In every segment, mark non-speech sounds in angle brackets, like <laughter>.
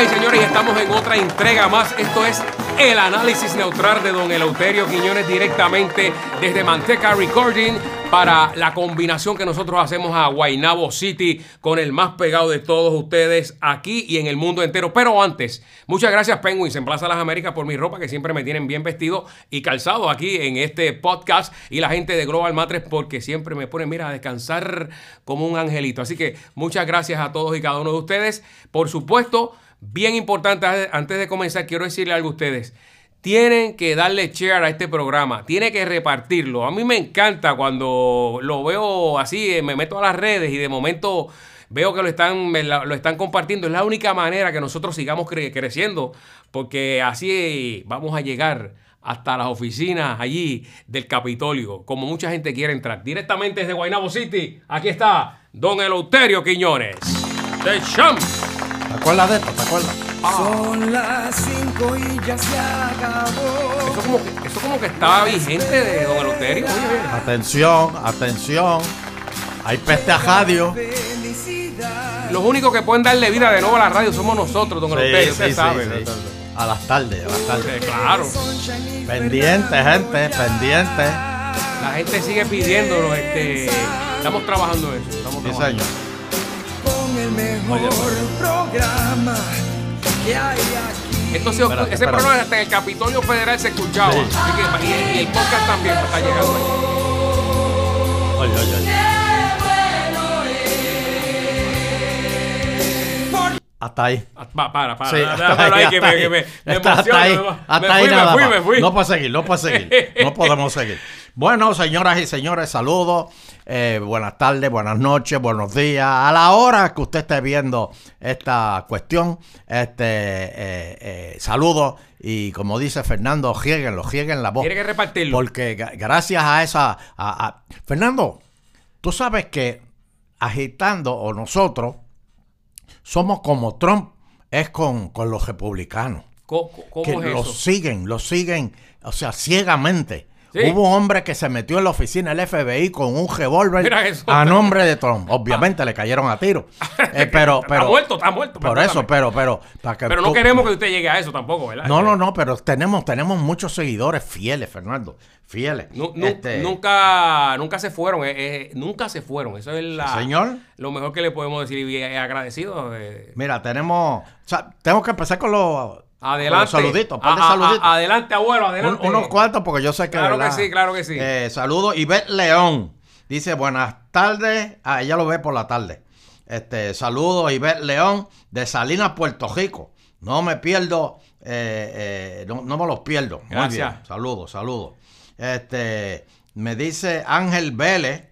Y señores, estamos en otra entrega más. Esto es el análisis neutral de don Eleuterio Quiñones directamente desde Manteca Recording para la combinación que nosotros hacemos a Guaynabo City con el más pegado de todos ustedes aquí y en el mundo entero. Pero antes, muchas gracias Penguins en Plaza Las Américas por mi ropa que siempre me tienen bien vestido y calzado aquí en este podcast y la gente de Global Matres porque siempre me ponen, mira, a descansar como un angelito. Así que muchas gracias a todos y cada uno de ustedes. Por supuesto, bien importante, antes de comenzar, quiero decirle algo a ustedes tienen que darle share a este programa, tiene que repartirlo. A mí me encanta cuando lo veo así, eh, me meto a las redes y de momento veo que lo están, lo están compartiendo. Es la única manera que nosotros sigamos creciendo, porque así vamos a llegar hasta las oficinas allí del Capitolio, como mucha gente quiere entrar. Directamente desde Guaynabo City, aquí está Don Eleuterio Quiñones, de Champ. ¿Te acuerdas de esto? ¿Te acuerdas? Son las 5 y ya se acabó. Eso como que, eso como que estaba vigente de Don Eleuterio. Atención, atención. Hay peste a radio. Los únicos que pueden darle vida de nuevo a la radio somos nosotros, Don Eleuterio. usted sabe. a las tardes, a las tardes. claro. Pendiente, gente, pendiente. La gente sigue pidiéndolo. Este, estamos trabajando eso. Estamos sí, señor. Con el mejor programa entonces, ese programa hasta en el Capitolio Federal se escuchaba. y, el podcast también está llegando ahí. Oye, oye, oye. Hasta ahí. Ah, para, para. Sí, hasta ahí, que me, que me, hasta, ahí, hasta ahí nada me fui, me fui. No puedo seguir, no puedo seguir. No podemos seguir. <laughs> Bueno, señoras y señores, saludos. Eh, buenas tardes, buenas noches, buenos días. A la hora que usted esté viendo esta cuestión, este eh, eh, saludos. Y como dice Fernando, jieguen jieguen la voz. Tiene que repartirlo. Porque gracias a esa. Fernando, tú sabes que agitando, o nosotros, somos como Trump es con, los republicanos. ¿Cómo, que los siguen, los siguen, o sea, ciegamente. Hubo un hombre que se metió en la oficina del FBI con un revólver a nombre de Trump. Obviamente le cayeron a tiro. <laughs> Eh, pero, pero, está muerto, está muerto. Por eso, pero, pero. pero no queremos que usted llegue a eso tampoco, ¿verdad? No, no, no, pero tenemos, tenemos muchos seguidores fieles, Fernando. Fieles. Este nunca, nunca se fueron, eh, eh, nunca se fueron. Eso es la, Señor. lo mejor que le podemos decir y agradecido. Mira, tenemos. O sea, tenemos que empezar con los Adelante. Saluditos, adelante, abuelo, adelante. unos cuantos, porque yo sé que. Claro que sí, claro que sí. Eh, saludos. Ivette León dice: Buenas tardes. Ah, ella lo ve por la tarde. Este, saludos, Ivette León, de Salinas, Puerto Rico. No me pierdo, eh, eh, no, me los pierdo. Gracias. Saludos, saludos. Este, me dice Ángel Vélez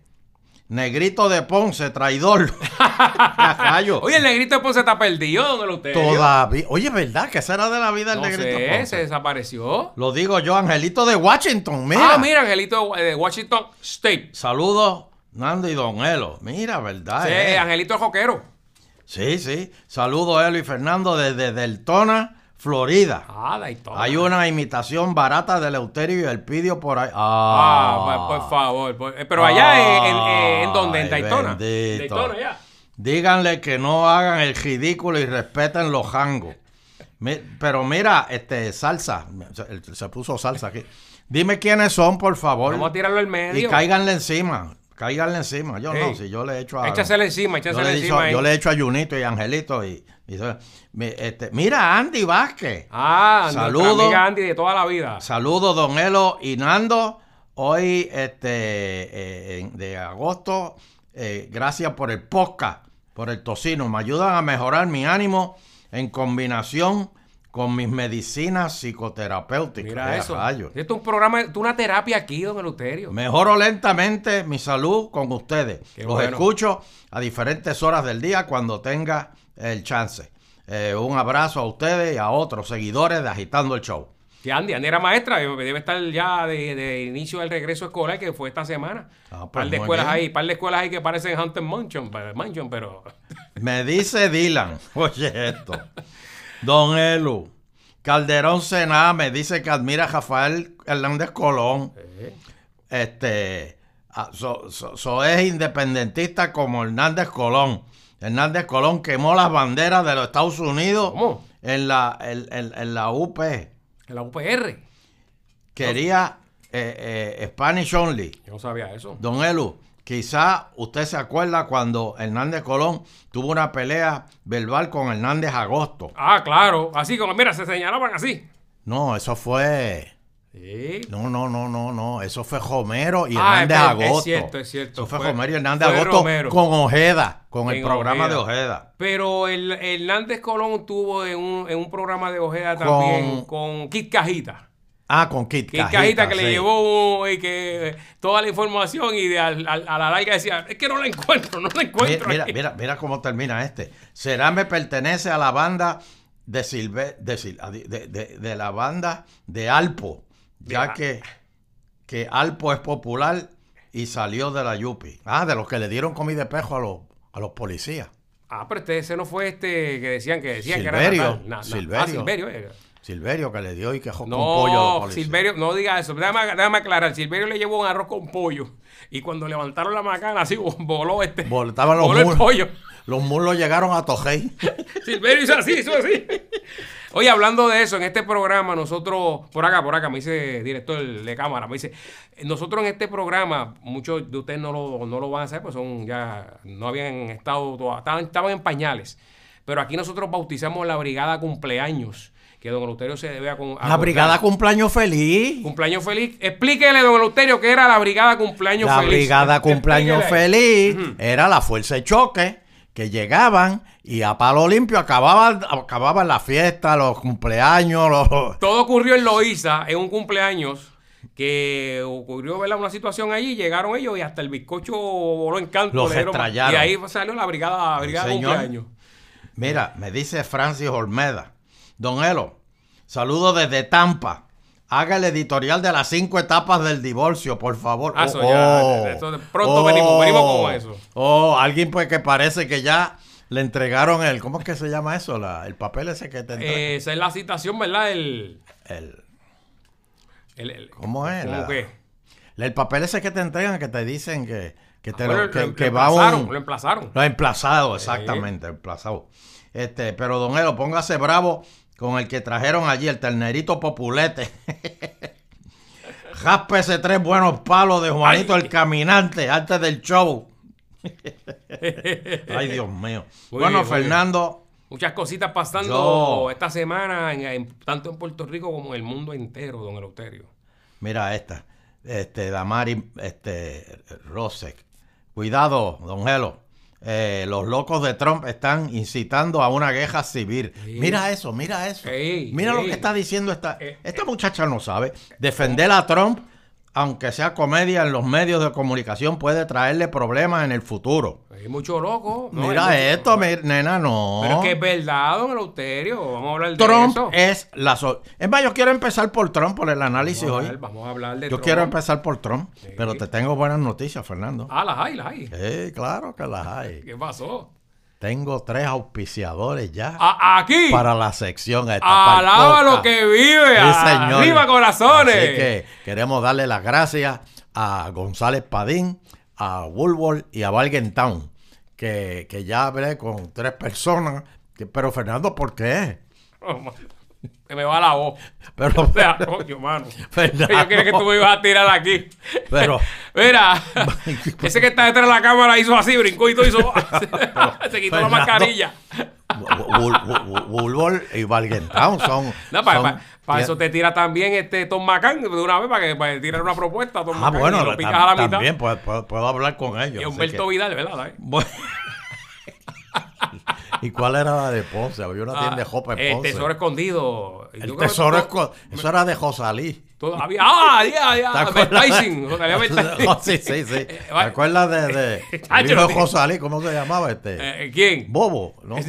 Negrito de Ponce, traidor. <laughs> Oye, el negrito de Ponce está perdido, ¿dónde lo usted? Todavía. Oye, ¿verdad? ¿Qué será de la vida del negrito sé, de Ponce? se desapareció. Lo digo yo, Angelito de Washington, mira. Ah, mira, Angelito de Washington State. Saludos, Nando y Don Elo. Mira, ¿verdad? Sí, eh. Angelito el Joquero. Sí, sí. Saludos, Elo y Fernando desde Deltona. Florida. Ah, Daytona. Hay una imitación barata del Eleuterio y el Pidio por ahí. Ah, ah por, favor. Eh, pero allá en, en, donde, en Daytona. Daytona, ya. Díganle que no hagan el ridículo y respeten los hangos. Pero mira, este, salsa. Se puso salsa aquí. Dime quiénes son, por favor. Vamos a tirarlo al medio. Y cáiganle encima. Cáiganle encima. Yo no, si yo le he hecho a. Échasele encima, échasele encima. yo le he hecho a Junito y Angelito y este, mira, Andy Vázquez. Ah, saludos. Andy de toda la vida. Saludos, Don Elo y Nando. Hoy, este, eh, de agosto, eh, gracias por el podcast, por el tocino. Me ayudan a mejorar mi ánimo en combinación con mis medicinas psicoterapéuticas. Mira eso. Esto es un programa, una terapia aquí, don Eleuterio. Mejoro lentamente mi salud con ustedes. Los escucho a diferentes horas del día cuando tenga el chance. Eh, un abrazo a ustedes y a otros seguidores de Agitando el Show. Que Andy, Andy era maestra, debe estar ya de, inicio del regreso escolar que fue esta semana. Ah, pues par de escuelas ahí, par de escuelas ahí que parecen Hunter Mansion, Mansion pero. Me dice Dylan, <laughs> oye esto. <laughs> Don Elu, Calderón Sena me dice que admira a Rafael Hernández Colón. Este, ah, so, es independentista como Hernández Colón. Hernández Colón quemó las banderas de los Estados Unidos en la, en, la UP. En la UPR. Quería eh, eh, Spanish Only. Yo no sabía eso. Don Elu, quizá usted se acuerda cuando Hernández Colón tuvo una pelea verbal con Hernández Agosto. Ah, claro. Así como, mira, se señalaban así. No, eso fue no, no, no, no, no. Eso fue Homero y ah, Hernández Agosto. Es cierto, es cierto. Eso fue, Homero y Hernández Agosto con Ojeda, con el programa de Ojeda. Pero el Hernández Colón tuvo en un, en un programa de Ojeda también con Kit Cajita. Ah, con Kit, Kit Cajita. que le llevó y que toda la información y de, a, la larga decía, es que no la encuentro, no la encuentro. Mira, mira, mira, cómo termina este. Será me pertenece a la banda de, Silve, de, de, de la banda de Alpo ya que, que Alpo es popular y salió de la Yupi. Ah, de los que le dieron comida de pejo a los, a los policías. Ah, pero este, ese no fue este que decían que decían Silverio, que era Silverio. Ah, Silverio. Eh. Silverio que le dio y quejó no, con pollo policías. Silverio, no diga eso. Déjame, déjame, aclarar. Silverio le llevó un arroz con pollo. Y cuando levantaron la macana, así <laughs> voló este. Voltaban los voló el pollo. Los mulos llegaron a Tojei. <laughs> Silverio hizo así, hizo así. Oye, hablando de eso, en este programa, nosotros, por acá, por acá, me dice director de cámara, me dice, nosotros en este programa, muchos de ustedes no lo, no lo van a hacer, pues son ya, no habían estado, estaban, estaban en pañales. Pero aquí nosotros bautizamos la brigada cumpleaños que don Eleuterio se debe a, La brigada cumpleaños feliz. Cumpleaños feliz. Explíquele, don Eleuterio, qué era la brigada cumpleaños feliz. La brigada <laughs> cumpleaños feliz era la fuerza de choque que llegaban y a palo limpio acababan, acababan la fiesta, los cumpleaños. Todo ocurrió en Loíza, en un cumpleaños que ocurrió una situación allí, llegaron ellos y hasta el bizcocho voló en canto. Los estrellaron. Y ahí salió la brigada, brigada de cumpleaños. Mira, me dice Francis Olmeda. Don Elo, saludo desde Tampa. Haga el editorial de las cinco etapas del divorcio, por favor. Ah, oh, pronto venimos, venimos con oh. eso. Oh, alguien pues que parece que ya le entregaron el, ¿cómo es que se llama eso? el papel ese que te entrega. esa es la citación, ¿verdad? El, el, ¿Cómo es? ¿Cómo qué? El papel ese que te entregan que te dicen que, que te ah, lo, que, va un, lo emplazaron. Lo emplazado, exactamente, emplazado. Este, pero don Elo, póngase bravo con el que trajeron allí, el ternerito populete. <laughs> Jáspese tres buenos palos de Juanito el Caminante antes del show. <laughs> Ay, Dios mío. bueno, Fernando. Muchas cositas pasando esta semana, tanto en Puerto Rico como en el mundo entero, don Eleuterio. Mira esta, este, Damari, este, Rosek. Cuidado, don Gelo. Eh, los locos de Trump están incitando a una guerra civil. Mira eso, mira eso. mira lo que está diciendo esta, eh, esta muchacha no sabe. Defender a Trump aunque sea comedia en los medios de comunicación, puede traerle problemas en el futuro. Hay mucho loco. Mira esto, nena, no. Pero es que es verdad, don Eleuterio. Vamos a hablar de Trump es la... es más, yo quiero empezar por Trump, por el análisis hoy. vamos a hablar de Yo quiero empezar por Trump, pero te tengo buenas noticias, Fernando. Ah, las hay, las hay. Sí, claro que las hay. ¿Qué pasó? Tengo tres auspiciadores ya. aquí. Para la sección esta Alaba lo que vive. Sí, señor. Arriba corazones. Así que queremos darle las gracias a González Padín, a Woolworth y a Valgentown. Que, que ya hablé con tres personas. pero Fernando, ¿por qué? Oh, se me va la voz. Pero, <laughs> o sea, coño, mano. Yo quería que tú me ibas a tirar aquí. Pero. <laughs> Mira, <laughs> ese que está detrás de la cámara hizo así, brincó y todo hizo. se quitó la mascarilla. Bulbol y Valgentown son. No, para, eso te tira también este Tom McCann de una vez para que para tirar una propuesta. Tom ah, bueno, y lo picas a la mitad. También puedo, puedo, hablar con ellos. Y Humberto Vidal, ¿verdad? Bueno. ¿Y cuál era la de Ponce? Había una tienda de Jopa en Ponce. El tesoro escondido. El tesoro escondido. Eso era de Josalí. Todavía. ¡Ah! ¡Ya, ya! Merchandising. <laughs> sí, sí, sí. <laughs> Eh, ¿Te acuerdas de, de <laughs> el hijo de Josalí? ¿Cómo se llamaba este? Eh, ¿Quién? Bobo. ¿no? ¿Cómo,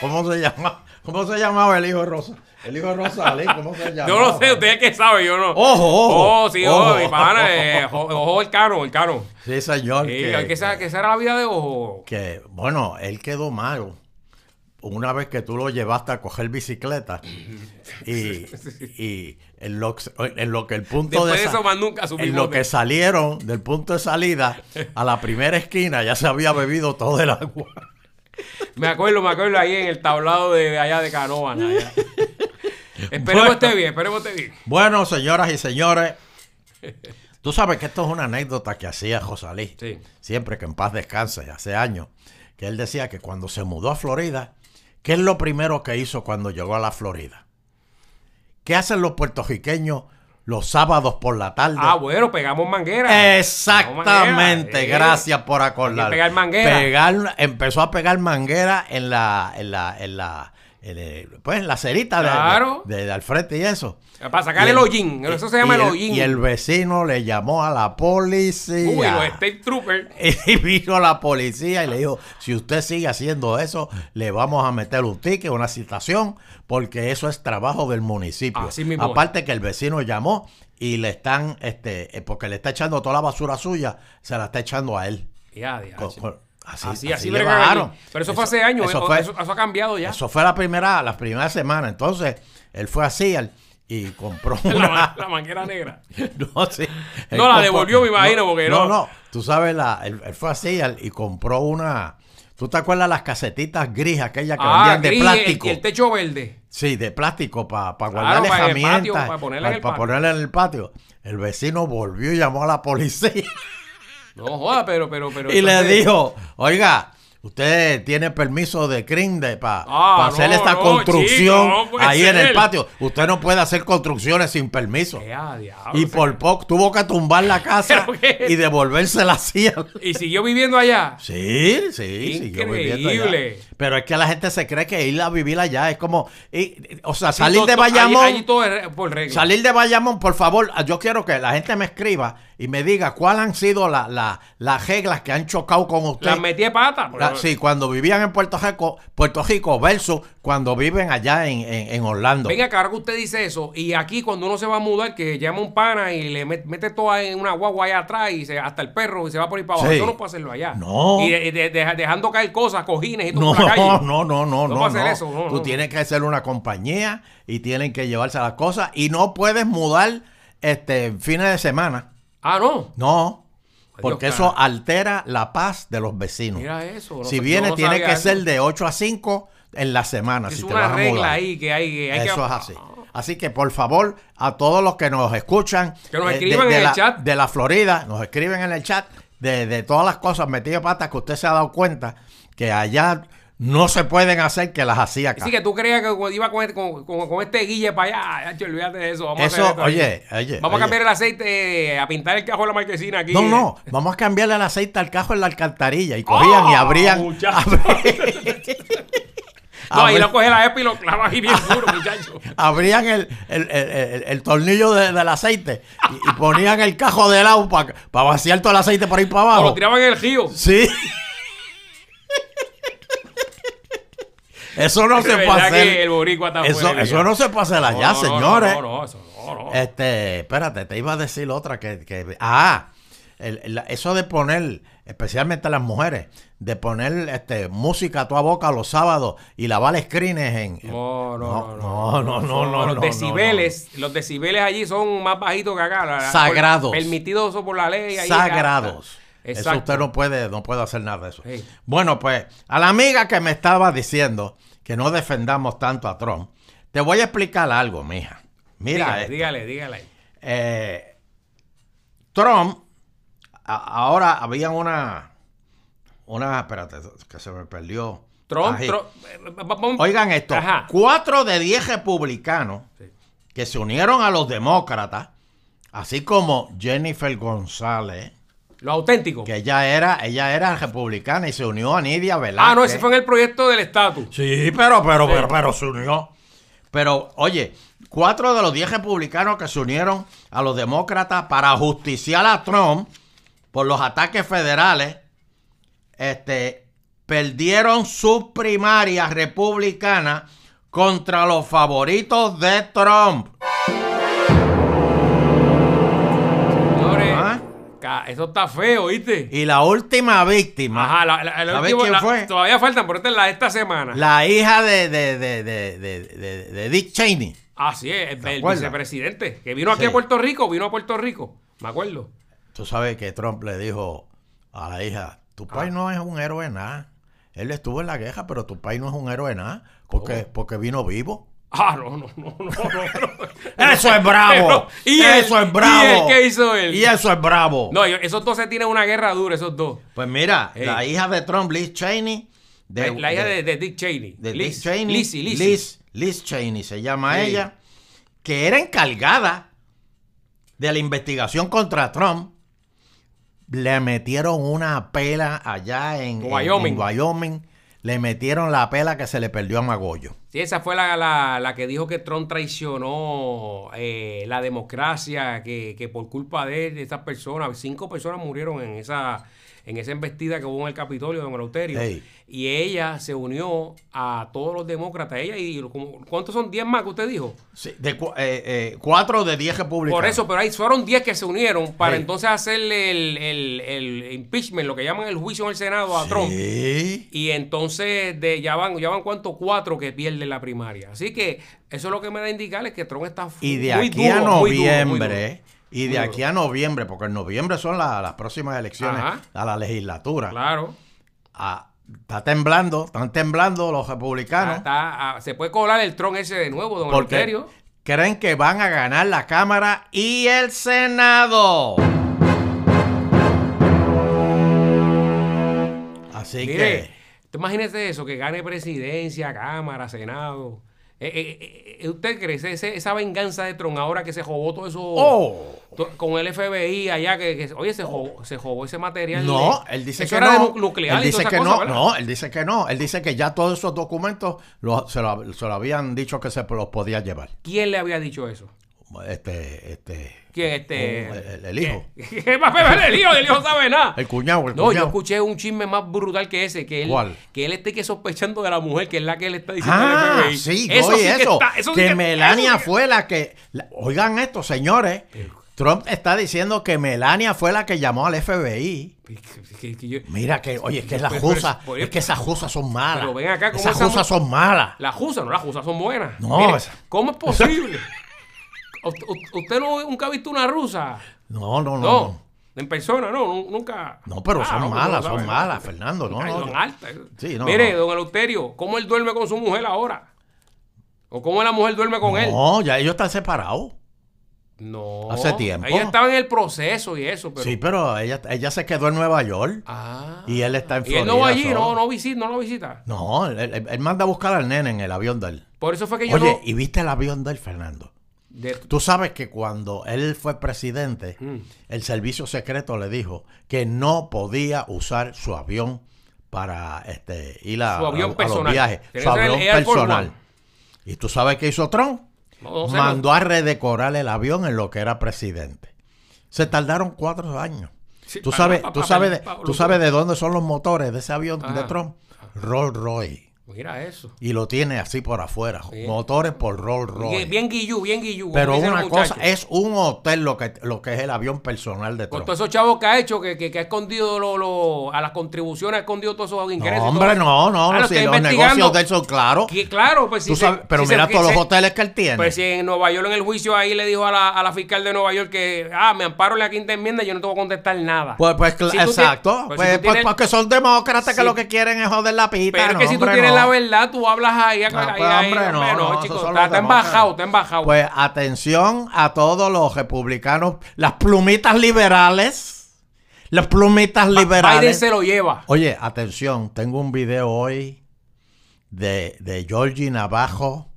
¿Cómo, se llamaba? ¿Cómo se llamaba el hijo de Rosa? El hijo de Rosalí, ¿cómo se llama? Yo no sé, usted es que sabe, yo no. Ojo, ojo. Oh, sí, ojo, mi pana, eh, ojo, el caro, el caro. Sí, señor. Sí, que, que, esa, que esa era la vida de ojo. Que, bueno, él quedó malo una vez que tú lo llevaste a coger bicicleta y, <laughs> y en, lo, en, lo, que el punto de, eso nunca en lo que salieron del punto de salida a la primera esquina ya se había bebido todo el agua <laughs> Me acuerdo, me acuerdo ahí en el tablado de, allá de Canoa. <laughs> esperemos esté bien, esperemos esté bien. Bueno, señoras y señores, tú sabes que esto es una anécdota que hacía Josalí. Sí. Siempre que en paz descanse, hace años, que él decía que cuando se mudó a Florida, ¿qué es lo primero que hizo cuando llegó a la Florida? ¿Qué hacen los puertorriqueños los sábados por la tarde. Ah, bueno, pegamos manguera. Exactamente, gracias por acordar. Pegar manguera. empezó a pegar manguera en la, en la, en la, pues en la cerita de, al frente y eso. Para sacar el, hollín, eso se llama el, hollín. Y el vecino le llamó a la policía. Uy, los State Troopers. <laughs> Y vino la policía y le dijo, si usted sigue haciendo eso, le vamos a meter un ticket, una citación, porque eso es trabajo del municipio. Aparte que el vecino llamó y le están, este, eh, porque le está echando toda la basura suya, se la está echando a él. Ya, Así, así, así, Pero eso, fue hace años, eso, eso, ha cambiado ya. Eso fue la primera, la primera semana. Entonces, él fue así, al y compró <laughs> una... la, manguera negra. <laughs> no, sí. No, la devolvió, me imagino, porque no. No, no, tú sabes, la, él, fue así y compró una... ¿Tú te acuerdas las casetitas gris, aquellas que ah, vendían de plástico? Y el, techo verde. Sí, de plástico, para pa guardar herramientas. Para ponerla, en, ponerla en el patio. El vecino volvió y llamó a la policía. <laughs> No joda, pero, pero, pero. Y le dijo, oiga, Usted tiene permiso de CRINDE para ah, hacer esta construcción ahí en el patio. Usted no puede hacer construcciones sin permiso. y por poco tuvo que tumbar la casa <laughs> y devolverse la silla. ¿Y siguió viviendo allá? Sí, sí, siguió viviendo allá. Pero es que la gente se cree que ir a vivir allá es como. o sea, salir de Bayamón. Salir de Bayamón, por favor, yo quiero que la gente me escriba y me diga cuáles han sido las reglas que han chocado con usted. Las metí de pata. sí, cuando vivían en Puerto Rico, Puerto Rico versus cuando viven allá en, en, Orlando. Venga, claro que usted dice eso. Y aquí cuando uno se va a mudar, que llama un pana y le mete, todo en una guagua allá atrás y se, hasta el perro y se va por ahí para abajo. Eso no puede hacerlo allá. No. Y dejando caer cosas, cojines y todo no, <laughs> No, no, no, no. No, hacer eso. Tú tienes que hacer una compañía y tienen que llevarse las cosas y no puedes mudar este fines de semana. Ah, no. No. Porque eso altera la paz de los vecinos. Mira eso. si viene, tiene que ser de 8 a 5 en la semana. Es si una regla ahí que hay, hay Eso es así. Así que por favor, a todos los que nos escuchan que nos eh, escriban de, en el chat de la Florida, nos escriben en el chat de, de todas las cosas metidas patas que usted se ha dado cuenta que allá no se pueden hacer que las hacía acá. Sí, que tú creías que iba con, con, con, este guille para allá. Olvídate de eso. Vamos a hacer oye, oye. Vamos a cambiar el aceite, a pintar el cajo de la marquesina aquí. No, no. <laughs> Vamos a cambiarle el aceite al cajo en la alcantarilla. Y cogían y ¡Oh, abrían. <laughs> No, ahí lo coge la EPI y lo clava ahí bien <laughs> duro, muchacho. Abrían el, el, el, el tornillo de, del aceite y, ponían el cajo del agua para vaciar todo el aceite por ahí para abajo. O lo tiraban en el río. Sí. Eso no se puede hacer. eso, eso no se puede hacer allá, señores. No, no, eso no, Este, espérate, te iba a decir otra que. que ah, eso de poner, especialmente las mujeres, de poner este, música a toda boca los sábados y lavar screens en. No, no, no. No, no, no. los decibeles, los decibeles allí son más bajitos que acá. Sagrados. Permitidos por la ley. Sagrados. Eso usted no puede, no puede hacer nada de eso. Bueno, pues, a la amiga que me estaba diciendo que no defendamos tanto a Trump, te voy a explicar algo, mija. Mira, dígale, dígale. dígale. Eh, Trump, ahora había una, una, espérate, que se me perdió. Trump, eh, Oigan esto, cuatro de diez republicanos que se unieron a los demócratas, así como Jennifer González, lo auténtico. Que ella era, ella era republicana y se unió a Nidia Velázquez. Ah, no, ese fue en el proyecto del estatus. Sí, pero, pero, pero, pero se unió. Pero, oye, cuatro de los diez republicanos que se unieron a los demócratas para justiciar a Trump por los ataques federales, este, perdieron sus primarias republicanas contra los favoritos de Trump. Eso está feo, ¿viste? Y la última víctima. Ajá, la, la, quién fue? Todavía faltan, pero esta es la de esta semana. La hija de, de, de, de Dick Cheney. Ah, sí, el, vicepresidente. Que vino aquí a Puerto Rico, vino a Puerto Rico. Me acuerdo. Tú sabes que Trump le dijo a la hija: Tu ah. padre no es un héroe nada. él estuvo en la guerra, pero tu país no es un héroe nada, porque, porque vino vivo. Ah, no, no, no, no, <laughs> Eso es bravo. ¿Y eso es bravo. ¿Y qué hizo él? Y eso es bravo. No, esos dos se tienen una guerra dura, esos dos. Pues mira, la hija de Trump, Liz Cheney. la, hija de, Dick Cheney. De Liz, Dick Cheney. Liz, Liz, Cheney se llama ella. Que era encargada de la investigación contra Trump. Le metieron una pela allá en Wyoming. En Wyoming le metieron la pela que se le perdió a Magollo. Sí, esa fue la, la, que dijo que Trump traicionó eh, la democracia, que, que, por culpa de, de esas personas, cinco personas murieron en esa en esa embestida que hubo en el Capitolio, don Eleuterio. Y ella se unió a todos los demócratas. Ella y ¿cuántos son? ¿10 más que usted dijo? Sí, de, eh, eh, cuatro de 10 republicanos. Por eso, pero ahí fueron 10 que se unieron para entonces hacerle el, impeachment, lo que llaman el juicio en el Senado a Trump. Y entonces de, ya van, ya van cuánto, cuatro que pierden la primaria. Así que eso es lo que me da a indicar es que Trump está y de aquí a noviembre y de aquí a noviembre, porque en noviembre son las próximas elecciones a la legislatura. Claro. Ah, está temblando, están temblando los republicanos. Ah, se puede colar el tron ese de nuevo, don Porque Creen que van a ganar la Cámara y el Senado. Así que. Imagínese eso, que gane presidencia, Cámara, Senado. Eh, eh, eh, ¿Usted cree ese, esa venganza de Tron ahora que se robó todo eso oh. con el FBI allá que, oye se robó, se robó ese material? No, él dice que no. Nuclear él dice que no, no, él dice que no, él dice que ya todos esos documentos se, lo, se, lo, habían dicho que se los podía llevar. ¿Quién le había dicho eso? Este, este. ¿Quién este? el, hijo. ¿Qué <laughs> el hijo? El hijo sabe nada. El cuñado, el No, yo escuché un chisme más brutal que ese, que él, que él esté que sospechando de la mujer, que es la que él está diciendo ah, sí, eso sí eso. Que, eso que, Melania fue la que. oigan esto, señores. Trump está diciendo que Melania fue la que llamó al FBI. Mira que, oye, es que las jusas, es que esas jusas son malas. Pero ven acá, esas jusas son malas. Las jusas, no, las jusas son buenas. No, ¿cómo es posible? <laughs> ¿Usted nunca ha visto una rusa? No, no, no. En persona, no, nunca. No, pero ah, son malas, son malas, Fernando. No, son altas. Mire, don Eleuterio, ¿cómo él duerme con su mujer ahora? ¿O cómo la mujer duerme con él? No, ya ellos están separados. No. Hace tiempo. Ella estaba en el proceso y eso. Pero... Sí, pero ella, ella se quedó en Nueva York. Ah. Y él está en Florida. ¿Y él no va allí? No, no, visita, no lo visita. No, él, manda a buscar al nene en el avión de él. Por eso fue que yo Oye, ¿y viste el avión de él, Fernando? Tú sabes que cuando él fue presidente, mm. el servicio secreto le dijo que no podía usar su avión para este, ir a, su avión a, los viajes. Su avión personal. ¿Y tú sabes qué hizo Trump? Mandó a redecorar el avión en lo que era presidente. Se tardaron cuatro años. ¿Tú, sabes, tú, sabes de, ¿Tú sabes de dónde son los motores de ese avión de Trump? Rolls Royce. Mira eso. Y lo tiene así por afuera. Motores por Rolls Royce. Bien, bien guillú, bien guillú. Pero una cosa, es un hotel lo que, lo que es el avión personal de Trump. Con todos esos chavos que ha hecho, que, que, ha escondido lo, a las contribuciones, ha escondido todos esos ingresos. No, hombre, no, no. Ah, si los negocios de él son claros. claro, pues sí. pero mira todos los hoteles que él tiene. Pues si en Nueva York, en el juicio, ahí le dijo a la, a la fiscal de Nueva York que, ah, me amparo la quinta enmienda y yo no te voy a contestar nada. Pues, pues exacto. pues, pues, pues porque son demócratas que lo que quieren es joder la pita. Pero es que si tú tienes la verdad, tú hablas ahí. ahí, pues, hombre, no, no, está, embajado, está embajado. Pues atención a todos los republicanos, las plumitas liberales. Las plumitas liberales. Biden se lo lleva. Oye, atención, tengo un video hoy de, de Georgie Navajo,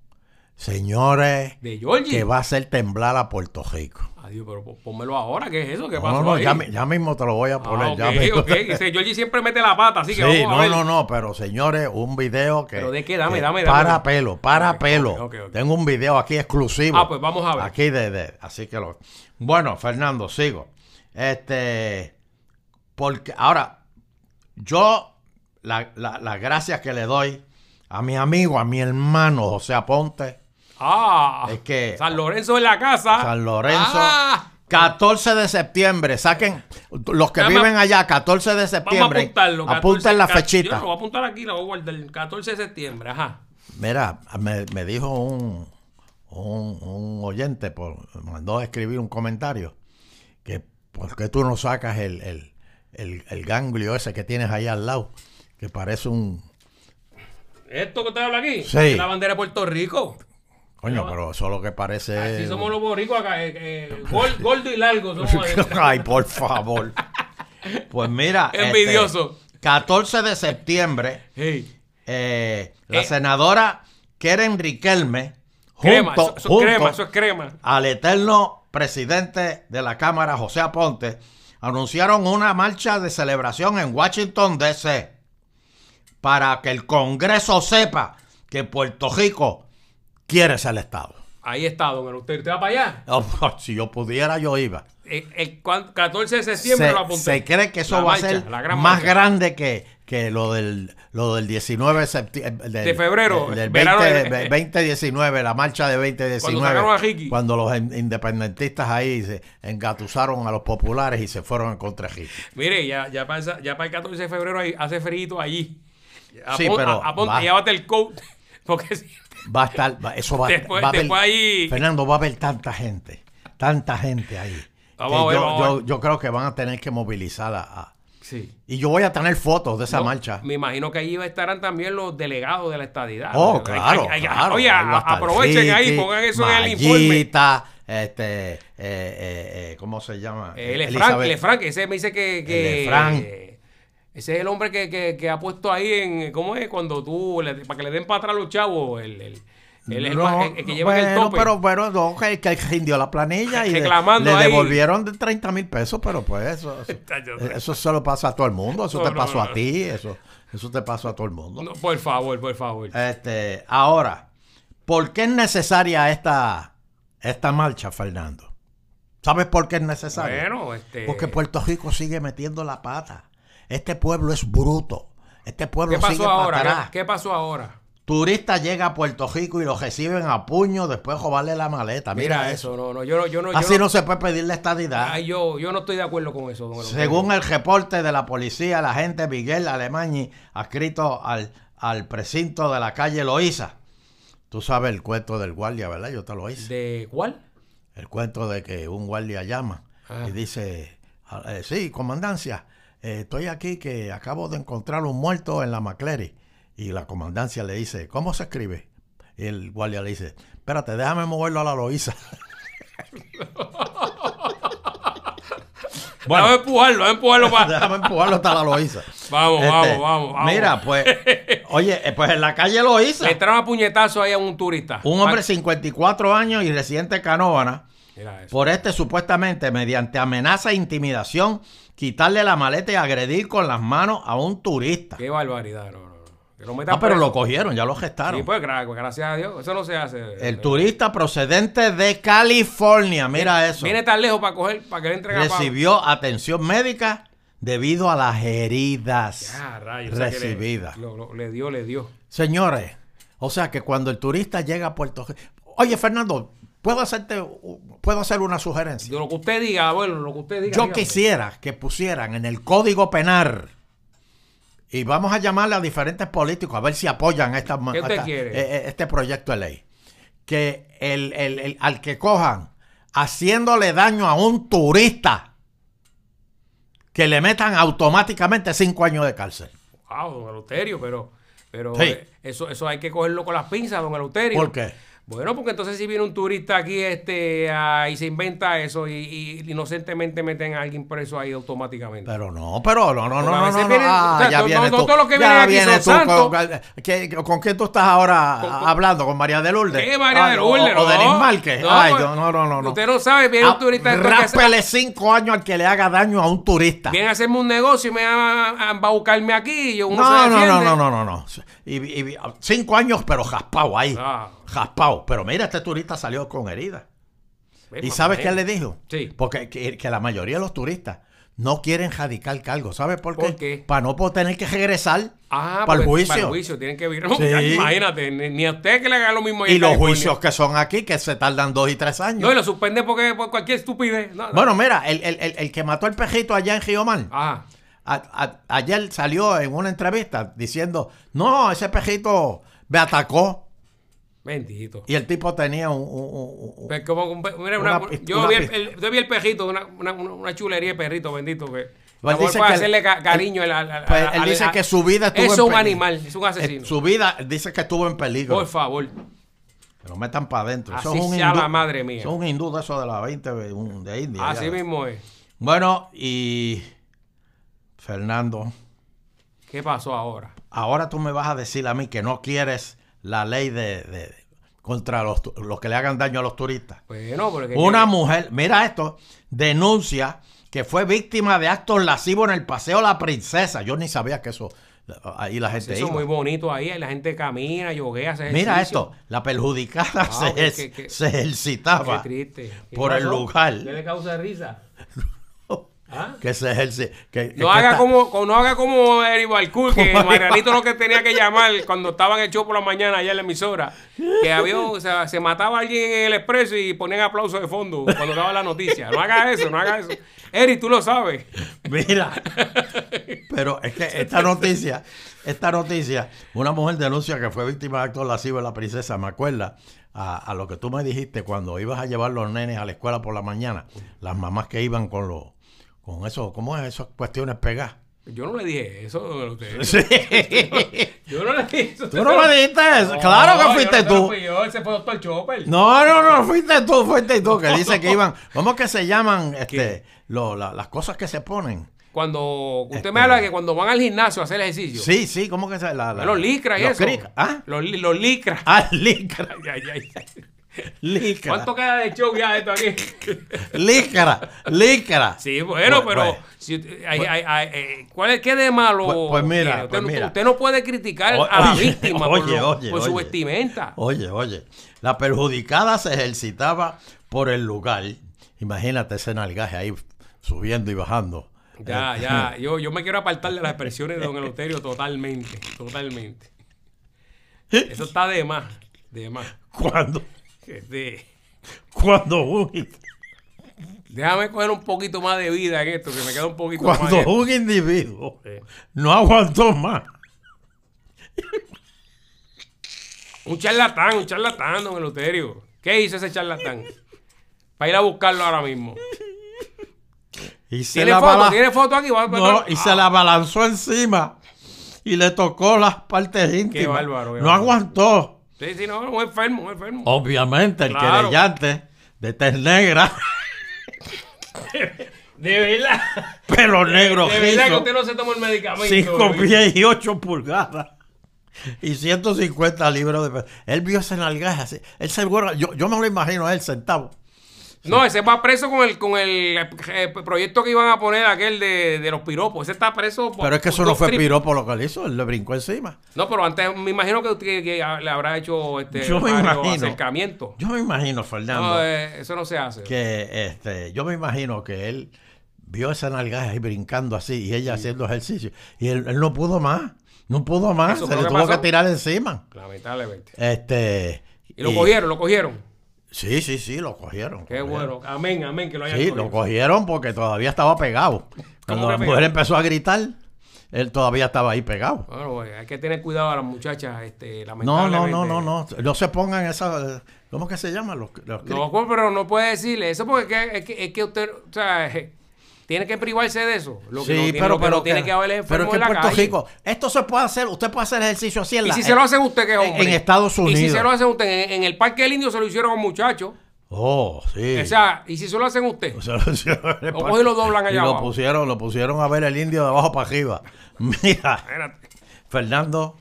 señores, ¿De Georgie? que va a hacer temblar a Puerto Rico. Adiós, pero pónmelo ahora, ¿qué es eso? ¿Qué no, pasó no, Ya, ya, mismo te lo voy a ah, poner. ya mismo. Georgie siempre mete la pata, así que sí, no, no, no, pero señores, un video que. ¿Pero de qué? Dame, dame, dame. Para pelo, para pelo. Tengo un video aquí exclusivo. Ah, pues vamos a ver. Aquí de. de así que lo. Bueno, Fernando, sigo. Este. Porque ahora, yo, las la, gracias que le doy a mi amigo, a mi hermano José Aponte Ah, es que San Lorenzo en la casa. San Lorenzo. 14 ah. de septiembre, saquen los que viven allá, 14 de septiembre. Vamos a apunten la fechita. lo voy a apuntar aquí, lo voy a guardar. 14 de septiembre, ajá. Mira, me, dijo un, un, oyente, por, mandó a escribir un comentario, que por qué tú no sacas el, el, el, ganglio ese que tienes ahí al lado, que parece un, ¿Esto que usted habla aquí? Sí. la bandera de Puerto Rico. Coño, pero eso lo que parece. Así somos los boricos acá. Eh, eh, <laughs> gordo y largo. Somos <laughs> Ay, por favor. Pues mira. Envidioso. 14 este, de septiembre. Eh, la senadora Keren Riquelme. Junto, crema, eso, es crema, eso es crema. Al eterno presidente de la Cámara, José Aponte, anunciaron una marcha de celebración en Washington, D.C. para que el Congreso sepa que Puerto Rico quiere ser el Estado. Ahí está, don ¿Usted, ¿Usted va para allá? Oh, si yo pudiera, yo iba. El, el 14 de septiembre lo apunté. Se cree que eso va a ser más grande que, que lo del lo del 19 de febrero, del, 2019, la marcha de 2019, cuando, cuando los independentistas ahí se engatusaron a los populares y se fueron contra de Ricky. Mire, ya, ya, para, ya para el 14 de febrero hace frío allí. sí, pero a, llévate el coat, porque <laughs> va a estar, eso va, después, va a haber, ahí... Fernando, va a haber tanta gente, tanta gente ahí. yo, yo, creo que van a tener que movilizar a y yo voy a tener fotos de esa marcha. Me imagino que ahí estarán también los delegados de la estadidad. Oh, claro, Oye, aprovechen ahí, pongan eso en el informe. Este, eh, eh, eh, ¿cómo se llama? El Efrank, ese me dice que... que ese es el hombre que, que, que, ha puesto ahí en... ¿Cómo es? Cuando tú... para que le den para atrás a los chavos, el el, no, que lleva bueno, el tope. Pero, pero no, que, que rindió la planilla y le, le devolvieron de 30 mil pesos, pero pues eso, eso, <laughs> solo pasa a todo el mundo, eso te pasó a ti, eso, eso te pasó a todo el mundo. por favor, por favor. Este, ahora, ¿por qué es necesaria esta, esta marcha, Fernando? ¿Sabes por qué es necesaria? Bueno, este... Porque Puerto Rico sigue metiendo la pata. Este pueblo es bruto. Este pueblo ¿Qué pasó sigue ahora? ¿Qué pasó ahora? turista llega a Puerto Rico y lo reciben a puño, después robarle la maleta. Mira, eso. No, no, yo, yo no, Así no, se puede pedirle estadidad. Ay, yo, yo no estoy de acuerdo con eso. Según el reporte de la policía, la agente Miguel Alemañi, adscrito al, al precinto de la calle Loíza. Tú sabes el cuento del guardia, ¿verdad? Yo te lo hice. ¿De cuál? El cuento de que un guardia llama ah. y dice, ah, eh, sí, comandancia, eh, estoy aquí que acabo de encontrar un muerto en la McCleary. Y la comandancia le dice, ¿cómo se escribe? Y el guardia le dice, espérate, déjame moverlo a la Loíza. <laughs> bueno, déjame empujarlo, déjame empujarlo para... <laughs> déjame empujarlo hasta la Loíza. Vamos, vamos, este, vamos, vamos, Mira, pues, <laughs> oye, eh, pues en la calle Loíza. Le entraron a puñetazo ahí a un turista. Un hombre de 54 años y residente de Canóvana. Por este supuestamente, mediante amenaza e intimidación, quitarle la maleta y agredir con las manos a un turista. Qué barbaridad, no ah, pero lo cogieron, ya lo gestaron. Sí, pues gracias a Dios, eso no se hace. El turista procedente de California, mira eso. Viene tan lejos para coger, para que le entreguen Recibió atención médica debido a las heridas recibidas. le, dio, le dio. Señores, o sea que cuando el turista llega a Puerto Rico... Oye, Fernando, ¿puedo hacerte puedo hacer una sugerencia? Lo que usted diga, bueno, lo que usted diga. Yo quisiera que pusieran en el Código Penal y vamos a llamarle a diferentes políticos a ver si apoyan esta, eh, eh, este proyecto de ley. Que el, al que cojan haciéndole daño a un turista, que le metan automáticamente cinco años de cárcel. Wow, don Eleuterio, pero, pero eh, eso, eso hay que cogerlo con las pinzas, don Eleuterio. ¿Por qué? Bueno, porque entonces si viene un turista aquí este y se inventa eso y, inocentemente meten a alguien preso ahí automáticamente. Pero no, pero no, no, no, no, no, ah, ya viene tú, todo lo que viene aquí son con, ¿Con quién tú estás ahora hablando? ¿Con María de Lourdes? ¿Qué María de Lourdes? O, o Denis Márquez. Ay, no, no, no, no. Usted no sabe, viene un ah, turista. Ráspele cinco años al que le haga daño a un turista. Viene a hacerme un negocio y me va a, buscarme aquí. Yo, no, no, no, no, no, no, no. Y, cinco años, pero jaspado ahí. Ah. Jaspao. Pero mira, este turista salió con heridas. ¿Y sabes qué le dijo? Sí. Porque que, la mayoría de los turistas no quieren radicar cargo. ¿Sabes por qué? Para no tener que regresar ah, para el juicio. Para el juicio, tienen que vivir. Imagínate, ni, a usted que le haga lo mismo. Y los juicios que son aquí, que se tardan dos y tres años. No, y lo suspende porque por cualquier estupidez. bueno, mira, el, el, que mató el pejito allá en Giomar. Ajá. ayer salió en una entrevista diciendo, no, ese pejito me atacó. Bendito. Y el tipo tenía un. yo, vi el, pejito, una, chulería de perrito, bendito. Que, él dice que hacerle cariño. Él, pues, él dice que su vida estuvo Es un animal, es un asesino. Su vida dice que estuvo en peligro. Por favor. Que lo metan para adentro. Así es un sea la madre mía. Son un hindú de eso de la 20 de India. Así mismo es. Bueno, y Fernando. ¿Qué pasó ahora? Ahora tú me vas a decir a mí que no quieres la ley de, contra los, los, que le hagan daño a los turistas. Bueno, porque Una mujer, mira esto, denuncia que fue víctima de actos lascivos en el Paseo La Princesa. Yo ni sabía que eso ahí la gente Eso es muy bonito ahí, la gente camina, yoguea, se Mira esto, la perjudicada <laughs> se, se, ejercitaba por el lugar. ¿Qué le causa risa? ¿Ah? Que se ejerce. Que, no, haga como, no haga como Eric Balcour, que <laughs> Marianito lo que tenía que llamar cuando estaban el show por la mañana allá en la emisora. Que había, o sea, se mataba alguien en el expreso y ponían aplausos de fondo cuando daba la noticia. No haga eso, no haga eso. Eric, tú lo sabes. Mira. <laughs> Pero es que esta noticia, esta noticia, una mujer denuncia que fue víctima de actos lascivos de la princesa, me acuerda. A, a, lo que tú me dijiste cuando ibas a llevar los nenes a la escuela por la mañana, las mamás que iban con los con eso, ¿cómo es esas cuestiones pegadas? Yo no le dije eso. <laughs> Sí. <laughs> Yo no le dije eso. ¿Tú no me dijiste eso? claro que fuiste tú. Fui yo, ese fue doctor Chopper. No, no, no, fuiste tú, fuiste tú, que dice que iban. ¿Cómo que se llaman este, lo, la, las cosas que se ponen? Cuando usted este, me habla de que cuando van al gimnasio a hacer ejercicio. Sí, sí, ¿cómo que se la, la Los licras y eso. ¿Ah? Los, los licras. Ah, licras. Lícara. <laughs> ¿Cuánto queda de show ya esto aquí? <laughs> lícara, lícara. Sí, bueno, pues, pero pues, si, hay, hay, hay, eh, ¿cuál es qué de malo? Pues, pues mira, usted, mira, usted, no puede criticar a la víctima oye, por, oye, por su vestimenta. Oye, oye, la perjudicada se ejercitaba por el lugar. Imagínate ese nalgaje ahí subiendo y bajando. Ya, eh, ya, <laughs> yo, yo me quiero apartar de las expresiones de don Eloterio totalmente, totalmente. Eso está de más, de más. ¿Cuándo? Cuando Déjame coger un poquito más de vida en esto, que me queda un poquito más. Cuando un individuo no aguantó más. un charlatán, un charlatán, don Eluterio. ¿Qué hizo ese charlatán? Para ir a buscarlo ahora mismo. Y se ¿Tiene, foto? ¿Tiene foto aquí? no, y se la balanzó encima y le tocó las partes íntimas. Qué bárbaro. no aguantó. Sí, sí, no, un enfermo, un enfermo. Obviamente, el claro. querellante de tez negra. <laughs> De verdad. Pero negro. De, verdad que usted no se tomó el medicamento. 5 pies y 8 pulgadas. Y 150 libras de Él vio ese nalgaje así. Él se yo, yo me lo imagino a él sentado no, ese va preso con el con el, eh, proyecto que iban a poner aquel de, los piropos. Ese está preso por, Pero es que eso no fue piropo lo que él hizo, él le brincó encima. No, pero antes me imagino que, usted le habrá hecho este yo me imagino, acercamiento. Yo me imagino, Fernando. No, eh, eso no se hace. Que este, yo me imagino que él vio esa nalgaje ahí brincando así y ella haciendo ejercicio. Y él, no pudo más. No pudo más. se le tuvo que tirar encima. Lamentablemente. Este. Y lo cogieron, lo cogieron. Sí, sí, sí, lo cogieron. Qué bueno. Amén, amén, que lo hayan Sí, lo cogieron porque todavía estaba pegado. Cuando la mujer empezó a gritar, él todavía estaba ahí pegado. Bueno, hay que tener cuidado a las muchachas, este, No, no, no, no, no. No se pongan esas... ¿Cómo que se llama? Los, no, pero no puede decirle eso porque es que, es que usted... O sea, tiene que privarse de eso. Lo que sí, pero, pero, tiene que haber Pero es que en Puerto Rico, esto se puede hacer, usted puede hacer ejercicio así en la, ¿Y si se lo hace usted, qué hombre? En, Estados Unidos. ¿Y si se lo hace usted? En, el Parque del Indio se lo hicieron a un muchacho. Oh, sí. O sea, ¿y si se lo hacen usted? <laughs> O, sea, o, lo doblan allá y abajo. Lo pusieron, lo pusieron a ver el indio de abajo para arriba. <laughs> Mira, Fernando,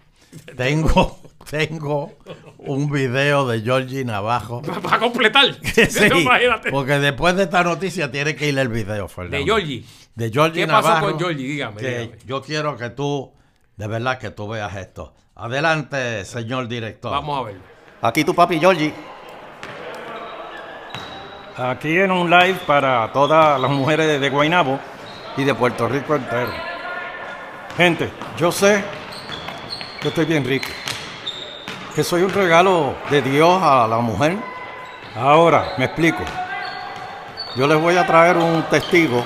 tengo, tengo un video de Georgie Navajo. <laughs> Para completar. <laughs> sí, <laughs> porque después de esta noticia tiene que ir el video, Fernando. De Georgie. De Georgie ¿Qué pasó con Georgie? Dígame, Yo quiero que tú, de verdad, que tú veas esto. Adelante, señor director. Vamos a ver. Aquí tu papi Georgie. Aquí en un live para todas las mujeres de, de Guaynabo y de Puerto Rico entero. Gente, yo sé que estoy bien rico que soy un regalo de Dios a la mujer. Ahora, me explico. Yo les voy a traer un testigo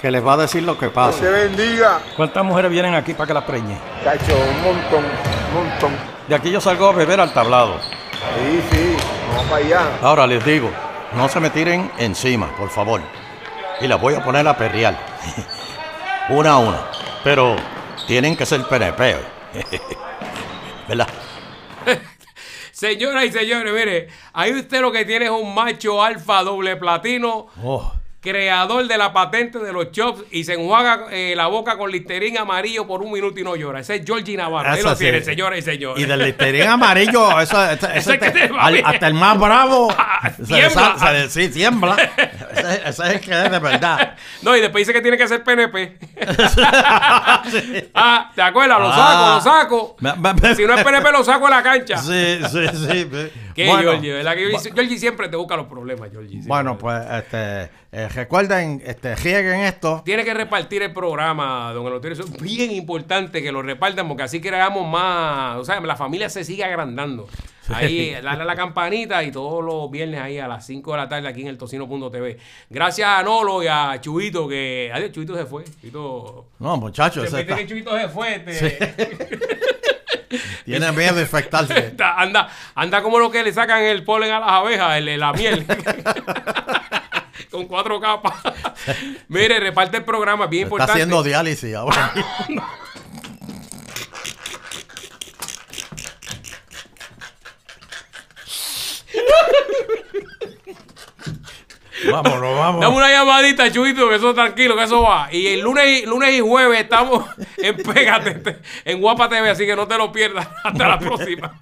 que les va a decir lo que pasa. Que bendiga. ¿Cuántas mujeres vienen aquí para que las preñe? Cacho, un montón, un montón. De aquí yo salgo a beber al tablado. Sí, sí, vamos para allá. Ahora les digo, no se me tiren encima, por favor. y las voy a poner a perrear. <laughs> una a una. Pero tienen que ser PNP. <laughs> ¿Verdad? <laughs> Señoras y señores, mire, ahí usted lo que tiene es un macho alfa doble platino. Oh creador de la patente de los chops y se enjuaga eh, la boca con listerín amarillo por un minuto y no llora. Ese es Georgie Navarro. Ahí lo tiene, señoras y señores. Y del listerín amarillo, eso, hasta el más bravo. <laughs> Ah, se, sí, tiembla. ese, es el que es de verdad. <laughs> No, y después dice que tiene que ser PNP. <laughs> Ah, ¿te acuerdas? Lo saco, lo saco. si no es PNP, lo saco en la cancha. Sí, sí, sí. ¿Qué, bueno, Georgie? ¿verdad? Georgie siempre te busca los problemas, Georgie. Bueno, pues, este... Eh, recuerden, este, rieguen esto. Tiene que repartir el programa, don Eleuterio. es bien importante que lo repartan porque así creamos más. O sea, la familia se sigue agrandando. Ahí, dale a la campanita y todos los viernes ahí a las 5 de la tarde aquí en el tocino.tv. Gracias a Nolo y a Chuito que. Adiós, Chuito se fue. Chuito. No, muchachos. Se que Chuito se fue. Este... <laughs> Tiene miedo de infectarse. <laughs> anda, anda como lo que le sacan el polen a las abejas, el, la miel <laughs> con cuatro capas. Mire, reparte el programa, bien importante. Está haciendo diálisis ahora. Vámonos, vamos. Dame una llamadita, Chuito, que eso tranquilo, que eso va. Y el lunes, lunes y jueves estamos <laughs> en Pégate, en Guapa TV, así que no te lo pierdas. <laughs> Hasta la próxima.